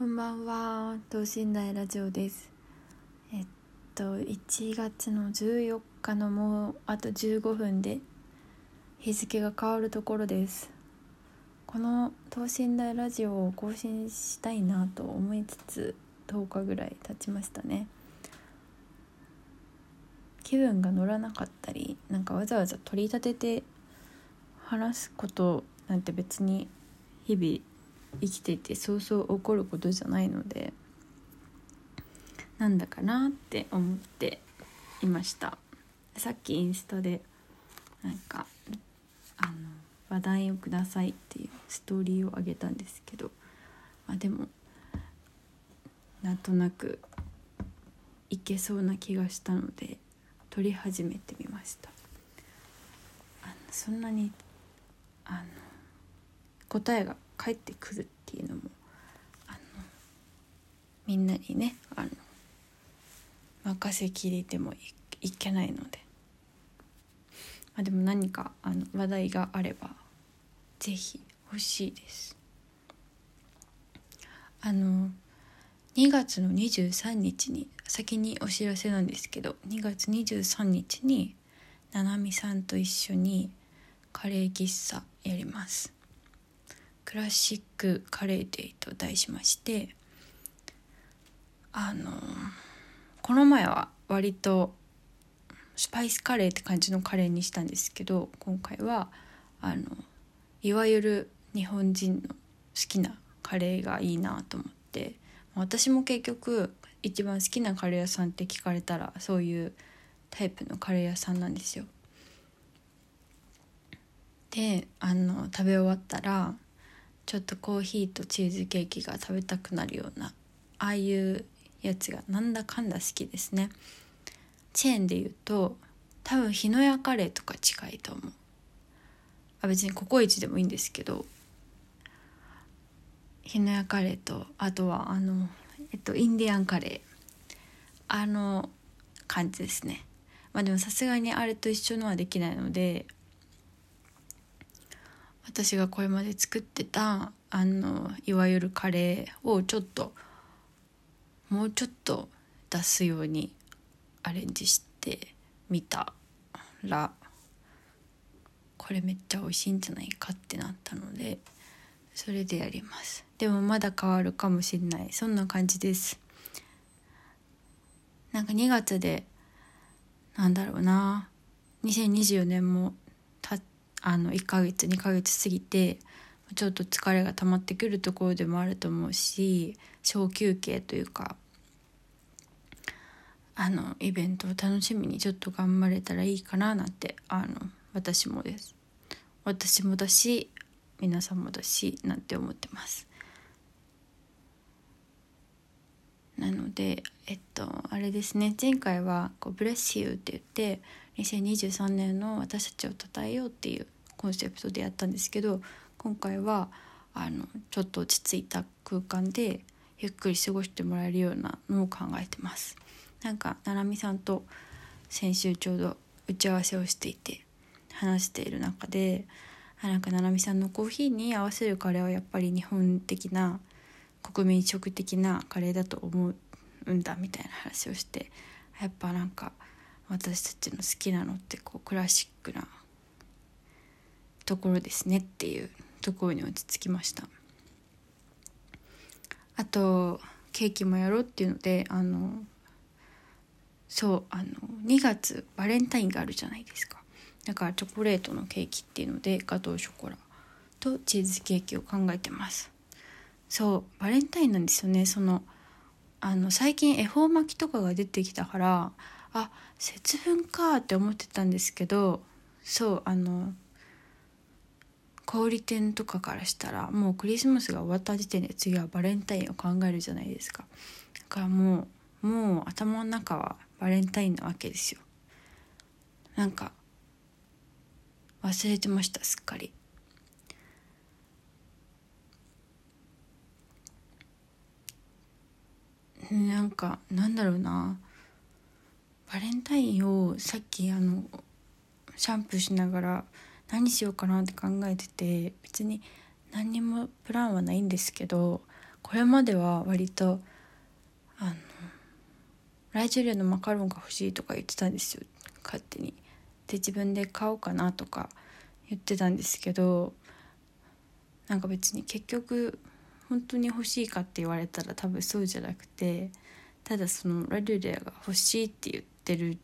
こんばんは。等身大ラジオです。えっと1月の14日のもうあと15分で日付が変わるところです。この等身大ラジオを更新したいなと思いつつ10日ぐらい経ちましたね。気分が乗らなかったりなんかわざわざ取り立てて話すことなんて別に日々生きていてそうそう起こることじゃないのでなんだかなって思っていました。さっきインスタでなんかあの話題をくださいっていうストーリーをあげたんですけど、まあ、でもなんとなくいけそうな気がしたので撮り始めてみました。あのそんなにあの答えが返ってくるっていうのもあのみんなにねあの任せきりでもいけないので、まあ、でも何かあの話題があれば是非欲しいです。あの2月の23日に先にお知らせなんですけど2月23日にななみさんと一緒にカレー喫茶やります。クラシックカレーデイと題しましてあのこの前は割とスパイスカレーって感じのカレーにしたんですけど今回はあのいわゆる日本人の好きなカレーがいいなと思って私も結局一番好きなカレー屋さんって聞かれたらそういうタイプのカレー屋さんなんですよ。であの食べ終わったらちょっとコーヒーとチーズケーキが食べたくなるようなああいうやつがなんだかんだ好きですね。チェーンで言うと多分日の屋カレーとか近いと思う。あ別にココイチでもいいんですけど日の屋カレーとあとはあのえっとインディアンカレー。あの感じですね。まあでもさすがにあれと一緒のはできないので私がこれまで作ってたあのいわゆるカレーをちょっともうちょっと出すようにアレンジしてみたらこれめっちゃ美味しいんじゃないかってなったのでそれでやります。でもまだ変わるかもしれない。そんな感じです。なんか2月でなんだろうな。2024年もあの1ヶ月2ヶ月過ぎてちょっと疲れが溜まってくるところでもあると思うし小休憩というかあのイベントを楽しみにちょっと頑張れたらいいかななんてあの私もです。私もだし皆さんもだしなんて思ってますなのでえっとあれですね。前回はこう「ブレッシュ」って言って2023年の私たちを称えようっていうコンセプトでやったんですけど今回はあのちょっと落ち着いた空間でゆっくり過ごしてもらえるようなのを考えてます。なんかななみさんと先週ちょうど打ち合わせをしていて話している中でなんかななみさんのコーヒーに合わせるカレーはやっぱり日本的な国民食的なカレーだと思うんだみたいな話をしてやっぱなんか私たちの好きなのってこうクラシックなところですねっていうところに落ち着きました。あとケーキもやろうっていうのであのそうあの2月バレンタインがあるじゃないですか。だからチョコレートのケーキっていうのでガトーショコラとチーズケーキを考えてます。そうバレンタインなんですよね。そのあの最近恵方巻きとかが出てきたからあ節分かって思ってたんですけどそうあの小売店とかからしたらもうクリスマスが終わった時点で次はバレンタインを考えるじゃないですか。だからもうもう頭の中はバレンタインなわけですよ。なんか忘れてましたすっかり。なんかなんだろうなバレンタインをさっきあのシャンプーしながら何しようかなって考えてて別に何にもプランはないんですけどこれまでは割とあのライジュリアのマカロンが欲しいとか言ってたんですよ勝手に。で自分で買おうかなとか言ってたんですけどなんか別に結局本当に欲しいかって言われたら多分そうじゃなくてただそのラデュレアが欲しいって言ってる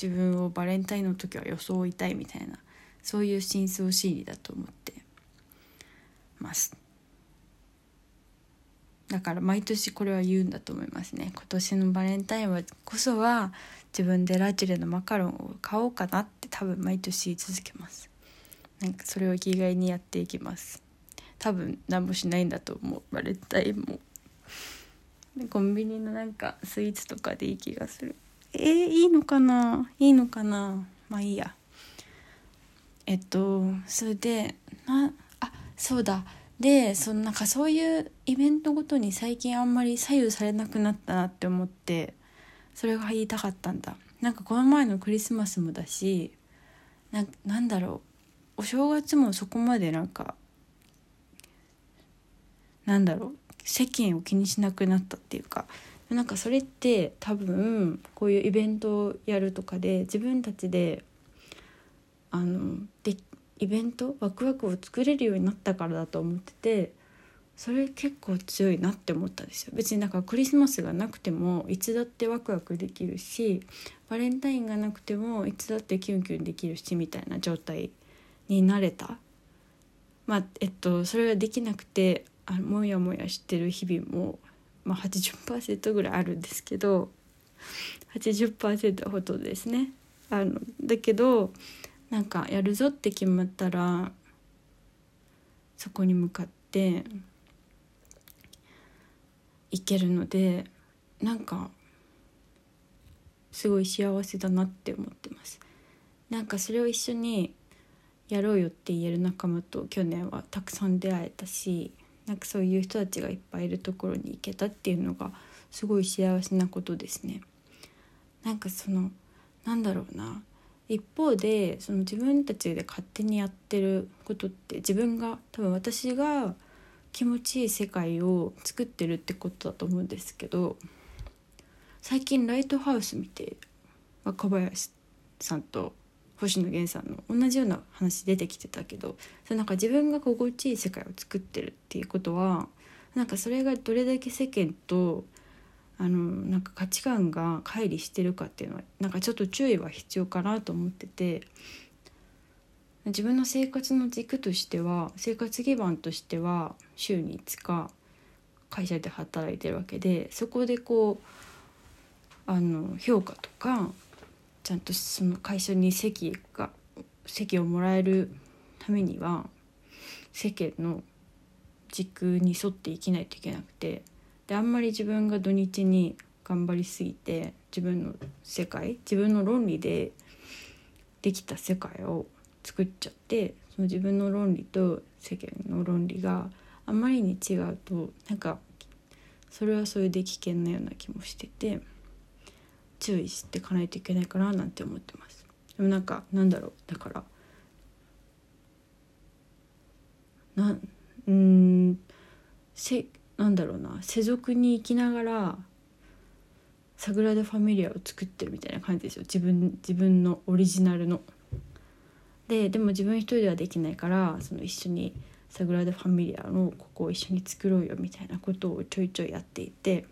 自分をバレンタインの時は装いたいみたいなそういう深層心理だと思ってます。だから毎年これは言うんだと思いますね。今年のバレンタインはこそは自分でラチュレのマカロンを買おうかなって多分毎年言い続けます。なんかそれを生きがいにやっていきます。多分何もしないんだと思うバレンタインもコンビニのなんかスイーツとかでいい気がする。えー、いいのかな？いいのかな？まあいいや。えっとそれでなあそうだ。でそのなんかそういうイベントごとに最近あんまり左右されなくなったなって思ってそれが言いたかったんだ。なんかこの前のクリスマスもだしななんだろう。お正月もそこまでなんかなんだろう世間を気にしなくなったっていうかなんかそれって多分こういうイベントをやるとかで自分たちであのでイベントワクワクを作れるようになったからだと思っててそれ結構強いなって思ったんですよ。別になんかクリスマスがなくてもいつだってワクワクできるしバレンタインがなくてもいつだってキュンキュンできるしみたいな状態になれた。まあえっとそれができなくてあもやもやしてる日々も、まあ80%、ぐらいあるんですけど80%ほどですね。あのだけどなんかやるぞって決まったらそこに向かっていけるのでなんかすごい幸せだなって思ってます。なんかそれを一緒にやろうよって言える仲間と去年はたくさん出会えたしなんかそういう人たちがいっぱいいるところに行けたっていうのがすごい幸せなことですね。なんかそのなんだろうな一方でその自分たちで勝手にやってることって自分が多分私が気持ちいい世界を作ってるってことだと思うんですけど最近ライトハウス見て若林さんと星野源さんの同じような話出てきてたけどそなんか自分が心地いい世界を作ってるっていうことはなんかそれがどれだけ世間とあのなんか価値観が乖離してるかっていうのはなんかちょっと注意は必要かなと思ってて自分の生活の軸としては生活基盤としては週に5日会社で働いてるわけでそこでこうあの評価とかちゃんとその会社に席が席をもらえるためには世間の軸に沿って生きないといけなくてであんまり自分が土日に頑張りすぎて自分の世界自分の論理でできた世界を作っちゃってその自分の論理と世間の論理があまりに違うとなんかそれはそれで危険なような気もしてて。注意していかないといけないかななんて思ってますでもなんかなんだろうだからなうんせなんだろうな世俗に生きながらサグラダ・ファミリアを作ってるみたいな感じですよ自分自分のオリジナルの。ででも自分一人ではできないからその一緒にサグラダ・ファミリアのここを一緒に作ろうよみたいなことをちょいちょいやっていて。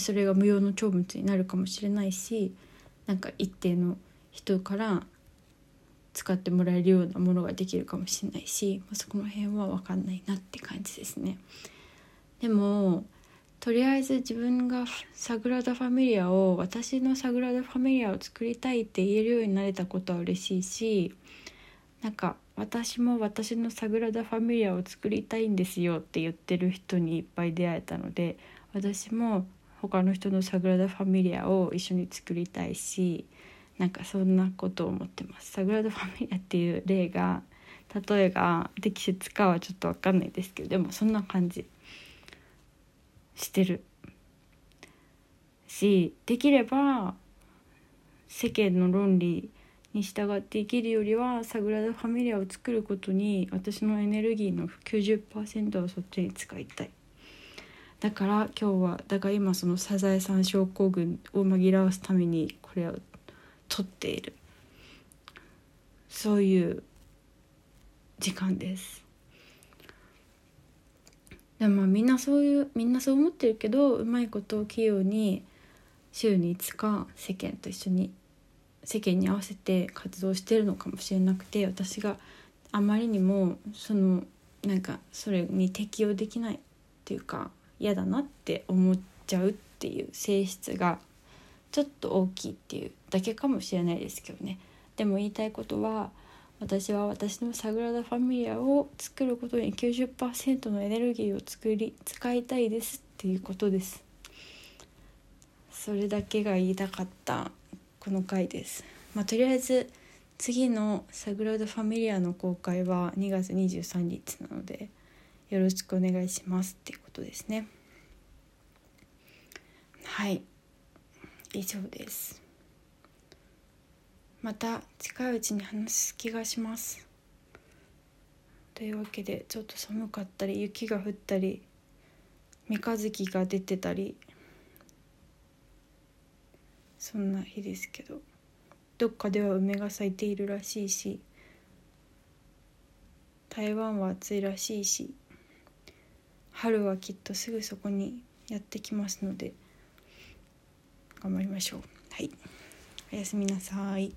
それが無用の長物になるかもしれないしなんか一定の人から使ってもらえるようなものができるかもしれないし、まあ、そこの辺は分かんないなって感じですね。でもとりあえず自分がサグラダ・ファミリアを私のサグラダ・ファミリアを作りたいって言えるようになれたことは嬉しいしなんか私も私のサグラダ・ファミリアを作りたいんですよって言ってる人にいっぱい出会えたので私も他の人のサグラダ・ファミリアを一緒に作りたいしなんかそんなことを思ってます。サグラダ・ファミリアっていう例が例えが適切かはちょっと分かんないですけどでもそんな感じ。してる。しできれば世間の論理に従って生きるよりはサグラダ・ファミリアを作ることに私のエネルギーの90%をそっちに使いたい。だから今日はだから今そのサザエさん症候群を紛らわすためにこれを取っている。そういう時間です。でもみんなそういうみんなそう思ってるけどうまいことを器用に週に5日世間と一緒に世間に合わせて活動してるのかもしれなくて私があまりにもそのなんかそれに適応できないっていうか嫌だなって思っちゃうっていう性質がちょっと大きいっていうだけかもしれないですけどね。でも言いたいことは私は私のサグラダ・ファミリアを作ることに90%のエネルギーを作り使いたいですっていうことです。それだけが言いたかったこの回です、まあ、とりあえず次のサグラダ・ファミリアの公開は2月23日なのでよろしくお願いしますっていうことですね。はい。以上です。また近いうちに話す気がします。というわけでちょっと寒かったり雪が降ったり三日月が出てたりそんな日ですけどどっかでは梅が咲いているらしいし台湾は暑いらしいし春はきっとすぐそこにやってきますので頑張りましょう。はい。おやすみなさい。